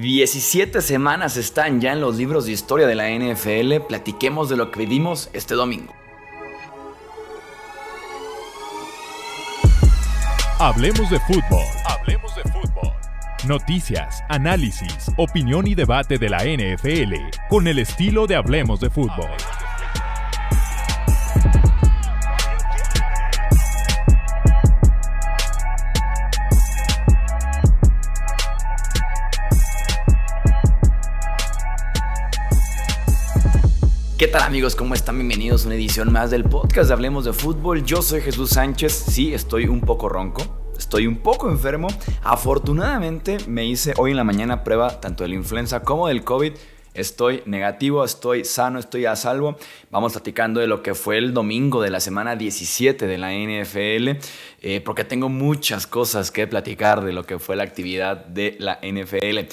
17 semanas están ya en los libros de historia de la NFL. Platiquemos de lo que vivimos este domingo. Hablemos de fútbol. Hablemos de fútbol. Noticias, análisis, opinión y debate de la NFL con el estilo de Hablemos de fútbol. ¿Qué tal amigos? ¿Cómo están? Bienvenidos a una edición más del podcast de Hablemos de Fútbol. Yo soy Jesús Sánchez. Sí, estoy un poco ronco. Estoy un poco enfermo. Afortunadamente me hice hoy en la mañana prueba tanto de la influenza como del COVID. Estoy negativo, estoy sano, estoy a salvo. Vamos platicando de lo que fue el domingo de la semana 17 de la NFL, eh, porque tengo muchas cosas que platicar de lo que fue la actividad de la NFL.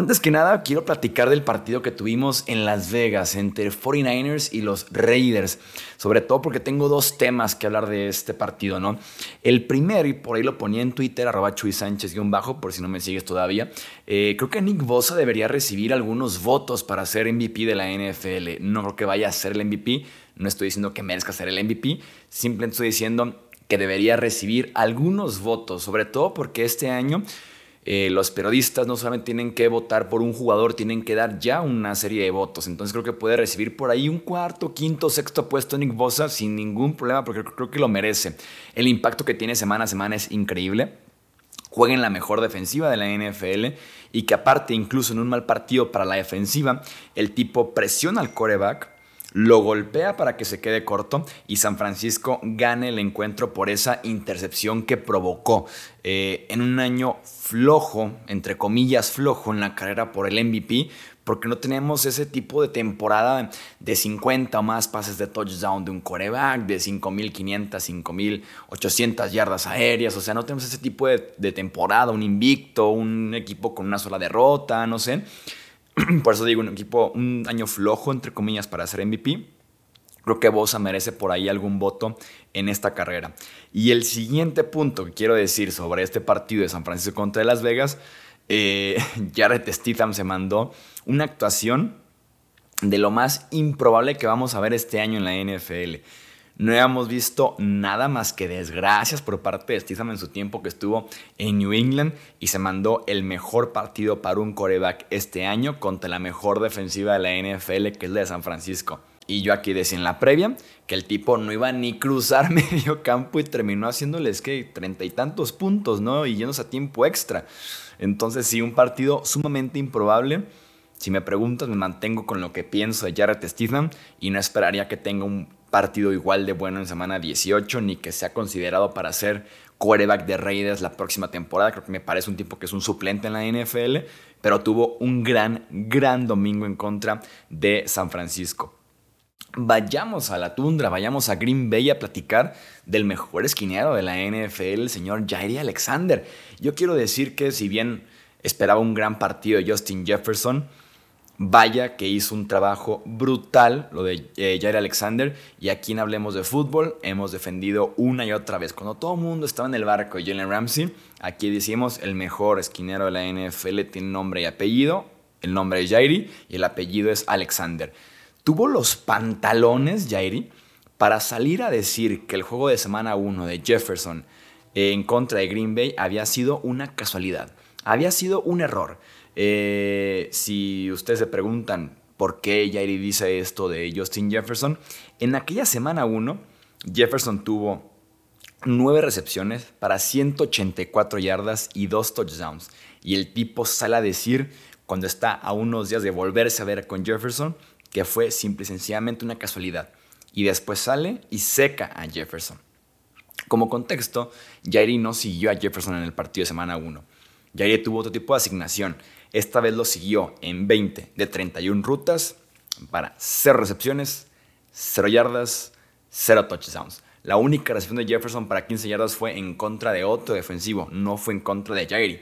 Antes que nada, quiero platicar del partido que tuvimos en Las Vegas entre 49ers y los Raiders. Sobre todo porque tengo dos temas que hablar de este partido, ¿no? El primero, y por ahí lo ponía en Twitter, arroba Chuy Sánchez-bajo, por si no me sigues todavía. Eh, creo que Nick Bosa debería recibir algunos votos para ser MVP de la NFL. No creo que vaya a ser el MVP. No estoy diciendo que merezca ser el MVP. Simplemente estoy diciendo que debería recibir algunos votos, sobre todo porque este año eh, los periodistas no solamente tienen que votar por un jugador, tienen que dar ya una serie de votos. Entonces creo que puede recibir por ahí un cuarto, quinto, sexto puesto Nick Bosa sin ningún problema porque creo que lo merece. El impacto que tiene semana a semana es increíble. Juega en la mejor defensiva de la NFL y que aparte incluso en un mal partido para la defensiva, el tipo presiona al coreback lo golpea para que se quede corto y San Francisco gane el encuentro por esa intercepción que provocó eh, en un año flojo, entre comillas flojo en la carrera por el MVP, porque no tenemos ese tipo de temporada de 50 o más pases de touchdown de un coreback, de 5.500, 5.800 yardas aéreas, o sea, no tenemos ese tipo de, de temporada, un invicto, un equipo con una sola derrota, no sé. Por eso digo, un equipo, un año flojo, entre comillas, para ser MVP. Creo que Bosa merece por ahí algún voto en esta carrera. Y el siguiente punto que quiero decir sobre este partido de San Francisco contra Las Vegas, eh, Jared Stitham se mandó una actuación de lo más improbable que vamos a ver este año en la NFL. No habíamos visto nada más que desgracias por parte de Stitham en su tiempo que estuvo en New England y se mandó el mejor partido para un coreback este año contra la mejor defensiva de la NFL que es la de San Francisco. Y yo aquí decía en la previa que el tipo no iba ni cruzar medio campo y terminó haciéndoles que treinta y tantos puntos, ¿no? Y yéndose a tiempo extra. Entonces sí, un partido sumamente improbable. Si me preguntas, me mantengo con lo que pienso de Jarrett Stephen y no esperaría que tenga un partido igual de bueno en semana 18, ni que sea considerado para ser quarterback de Raiders la próxima temporada. Creo que me parece un tipo que es un suplente en la NFL, pero tuvo un gran, gran domingo en contra de San Francisco. Vayamos a la tundra, vayamos a Green Bay a platicar del mejor esquinero de la NFL, el señor Jairi Alexander. Yo quiero decir que si bien esperaba un gran partido de Justin Jefferson, Vaya que hizo un trabajo brutal lo de eh, Jair Alexander y aquí en Hablemos de Fútbol hemos defendido una y otra vez. Cuando todo el mundo estaba en el barco de Jalen Ramsey, aquí decimos el mejor esquinero de la NFL tiene nombre y apellido. El nombre es Jairi y el apellido es Alexander. Tuvo los pantalones Jairi para salir a decir que el juego de semana 1 de Jefferson en contra de Green Bay había sido una casualidad, había sido un error. Eh, si ustedes se preguntan por qué Jairi dice esto de Justin Jefferson, en aquella semana 1, Jefferson tuvo 9 recepciones para 184 yardas y 2 touchdowns. Y el tipo sale a decir, cuando está a unos días de volverse a ver con Jefferson, que fue simple y sencillamente una casualidad. Y después sale y seca a Jefferson. Como contexto, Jairi no siguió a Jefferson en el partido de semana 1. Jairi tuvo otro tipo de asignación. Esta vez lo siguió en 20 de 31 rutas para 0 recepciones, 0 yardas, 0 touchdowns. La única recepción de Jefferson para 15 yardas fue en contra de otro defensivo, no fue en contra de Jairi.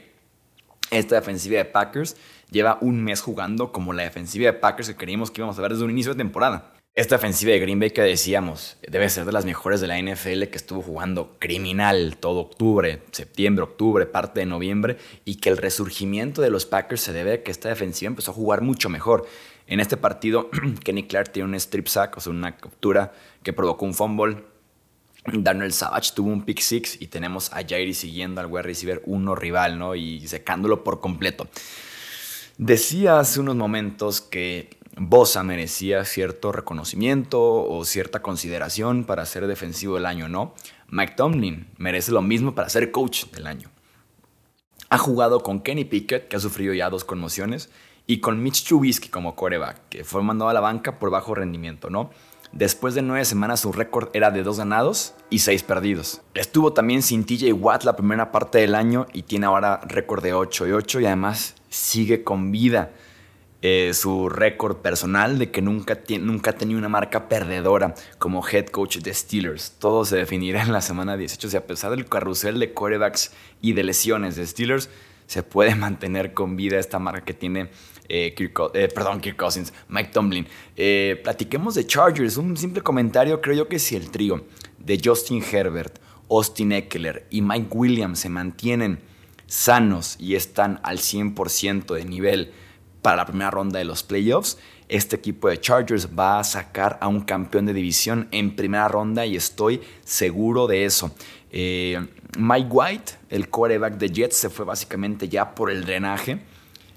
Esta defensiva de Packers lleva un mes jugando como la defensiva de Packers que creíamos que íbamos a ver desde un inicio de temporada. Esta ofensiva de Green Bay que decíamos debe ser de las mejores de la NFL que estuvo jugando criminal todo octubre, septiembre, octubre, parte de noviembre y que el resurgimiento de los Packers se debe a que esta defensiva empezó a jugar mucho mejor. En este partido, Kenny Clark tiene un strip sack, o sea, una captura que provocó un fumble. Daniel Savage tuvo un pick six y tenemos a Jairi siguiendo al wide receiver uno rival, ¿no? Y secándolo por completo. Decía hace unos momentos que Bosa merecía cierto reconocimiento o cierta consideración para ser defensivo del año, ¿no? Mike Tomlin merece lo mismo para ser coach del año. Ha jugado con Kenny Pickett, que ha sufrido ya dos conmociones, y con Mitch Trubisky como coreback, que fue mandado a la banca por bajo rendimiento, ¿no? Después de nueve semanas su récord era de dos ganados y seis perdidos. Estuvo también sin TJ Watt la primera parte del año y tiene ahora récord de 8 y 8 y además sigue con vida. Eh, su récord personal de que nunca, nunca ha tenido una marca perdedora como head coach de Steelers. Todo se definirá en la semana 18. O a pesar del carrusel de quarterbacks y de lesiones de Steelers, se puede mantener con vida esta marca que tiene eh, Kirk, eh, perdón, Kirk Cousins, Mike Tomlin. platiquemos de Chargers. Un simple comentario, creo yo que si el trío de Justin Herbert, Austin Eckler y Mike Williams se mantienen sanos y están al 100% de nivel para la primera ronda de los playoffs, este equipo de Chargers va a sacar a un campeón de división en primera ronda y estoy seguro de eso. Eh, Mike White, el quarterback de Jets, se fue básicamente ya por el drenaje.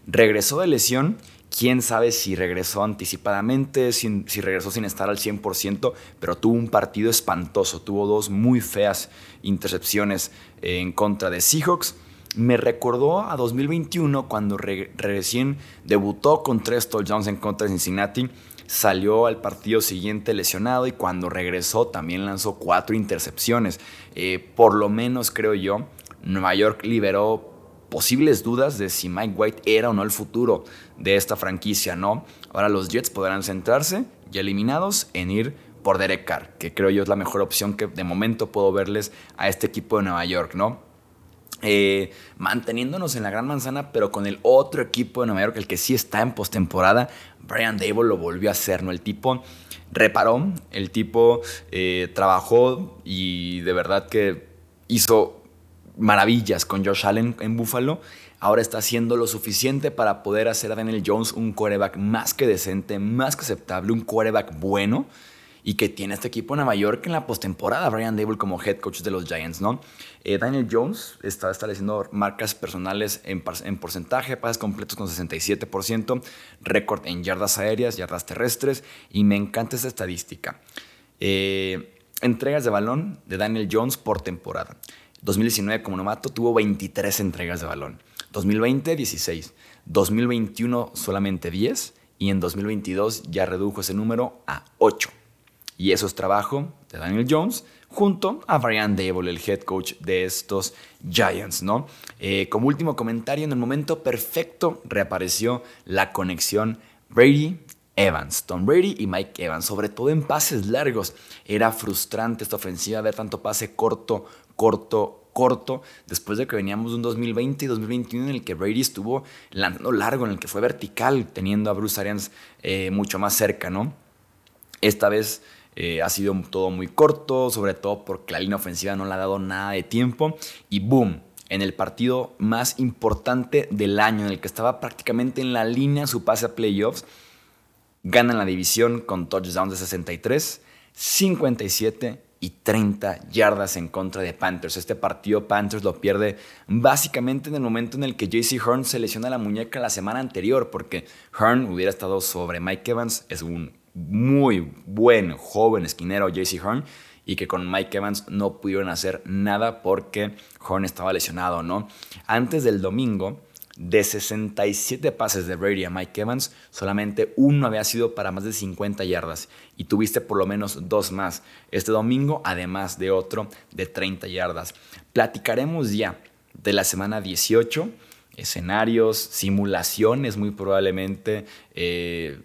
Regresó de lesión. Quién sabe si regresó anticipadamente, si, regresó sin estar al 100%, pero tuvo un partido espantoso. Tuvo dos muy feas intercepciones en contra de Seahawks me recordó a 2021 cuando recién debutó con tres touchdowns en contra de Cincinnati. Salió al partido siguiente lesionado y cuando regresó también lanzó cuatro intercepciones. Eh, por lo menos creo yo, Nueva York liberó posibles dudas de si Mike White era o no el futuro de esta franquicia, ¿no? Ahora los Jets podrán centrarse, ya eliminados, en ir por Derek Carr, que creo yo es la mejor opción que de momento puedo verles a este equipo de Nueva York, ¿no? Eh, manteniéndonos en la gran manzana, pero con el otro equipo de Nueva York, el que sí está en postemporada, Brian Dable lo volvió a hacer, ¿no? El tipo reparó, el tipo eh, trabajó y de verdad que hizo maravillas con Josh Allen en Buffalo. Ahora está haciendo lo suficiente para poder hacer a Daniel Jones un quarterback más que decente, más que aceptable, un quarterback bueno y que tiene este equipo en Nueva York en la postemporada, Brian Dable como head coach de los Giants, ¿no? Eh, Daniel Jones está estableciendo marcas personales en, en porcentaje, pases completos con 67%, récord en yardas aéreas, yardas terrestres, y me encanta esa estadística. Eh, entregas de balón de Daniel Jones por temporada. 2019 como novato tuvo 23 entregas de balón. 2020, 16. 2021 solamente 10 y en 2022 ya redujo ese número a 8. Y eso es trabajo de Daniel Jones junto a Brian Dable, el head coach de estos Giants, ¿no? Eh, como último comentario, en el momento perfecto reapareció la conexión Brady Evans, Tom Brady y Mike Evans, sobre todo en pases largos. Era frustrante esta ofensiva ver tanto pase corto, corto, corto, después de que veníamos de un 2020 y 2021 en el que Brady estuvo lanzando largo, en el que fue vertical, teniendo a Bruce Arians eh, mucho más cerca, ¿no? Esta vez eh, ha sido todo muy corto, sobre todo porque la línea ofensiva no le ha dado nada de tiempo. Y boom, en el partido más importante del año, en el que estaba prácticamente en la línea su pase a playoffs, ganan la división con touchdowns de 63, 57 y 30 yardas en contra de Panthers. Este partido Panthers lo pierde básicamente en el momento en el que JC Hearn se lesiona la muñeca la semana anterior, porque Hearn hubiera estado sobre Mike Evans, es un muy buen joven esquinero JC Horn y que con Mike Evans no pudieron hacer nada porque Horn estaba lesionado, ¿no? Antes del domingo, de 67 pases de Brady a Mike Evans, solamente uno había sido para más de 50 yardas y tuviste por lo menos dos más este domingo, además de otro de 30 yardas. Platicaremos ya de la semana 18, escenarios, simulaciones muy probablemente. Eh,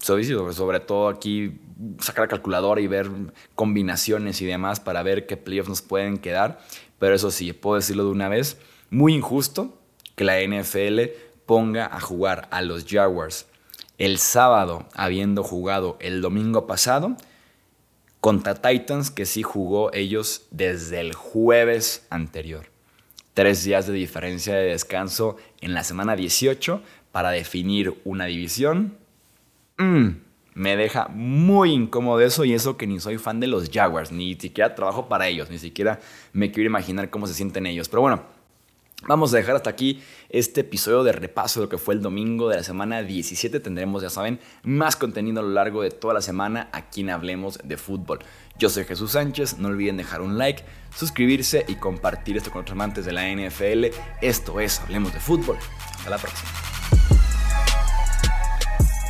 sobre todo aquí sacar la calculadora y ver combinaciones y demás para ver qué playoffs nos pueden quedar. Pero eso sí, puedo decirlo de una vez, muy injusto que la NFL ponga a jugar a los Jaguars el sábado, habiendo jugado el domingo pasado, contra Titans, que sí jugó ellos desde el jueves anterior. Tres días de diferencia de descanso en la semana 18 para definir una división. Mm, me deja muy incómodo eso y eso que ni soy fan de los Jaguars, ni siquiera trabajo para ellos, ni siquiera me quiero imaginar cómo se sienten ellos. Pero bueno, Vamos a dejar hasta aquí este episodio de repaso de lo que fue el domingo de la semana 17. Tendremos, ya saben, más contenido a lo largo de toda la semana aquí en Hablemos de Fútbol. Yo soy Jesús Sánchez, no olviden dejar un like, suscribirse y compartir esto con otros amantes de la NFL. Esto es Hablemos de Fútbol. Hasta la próxima.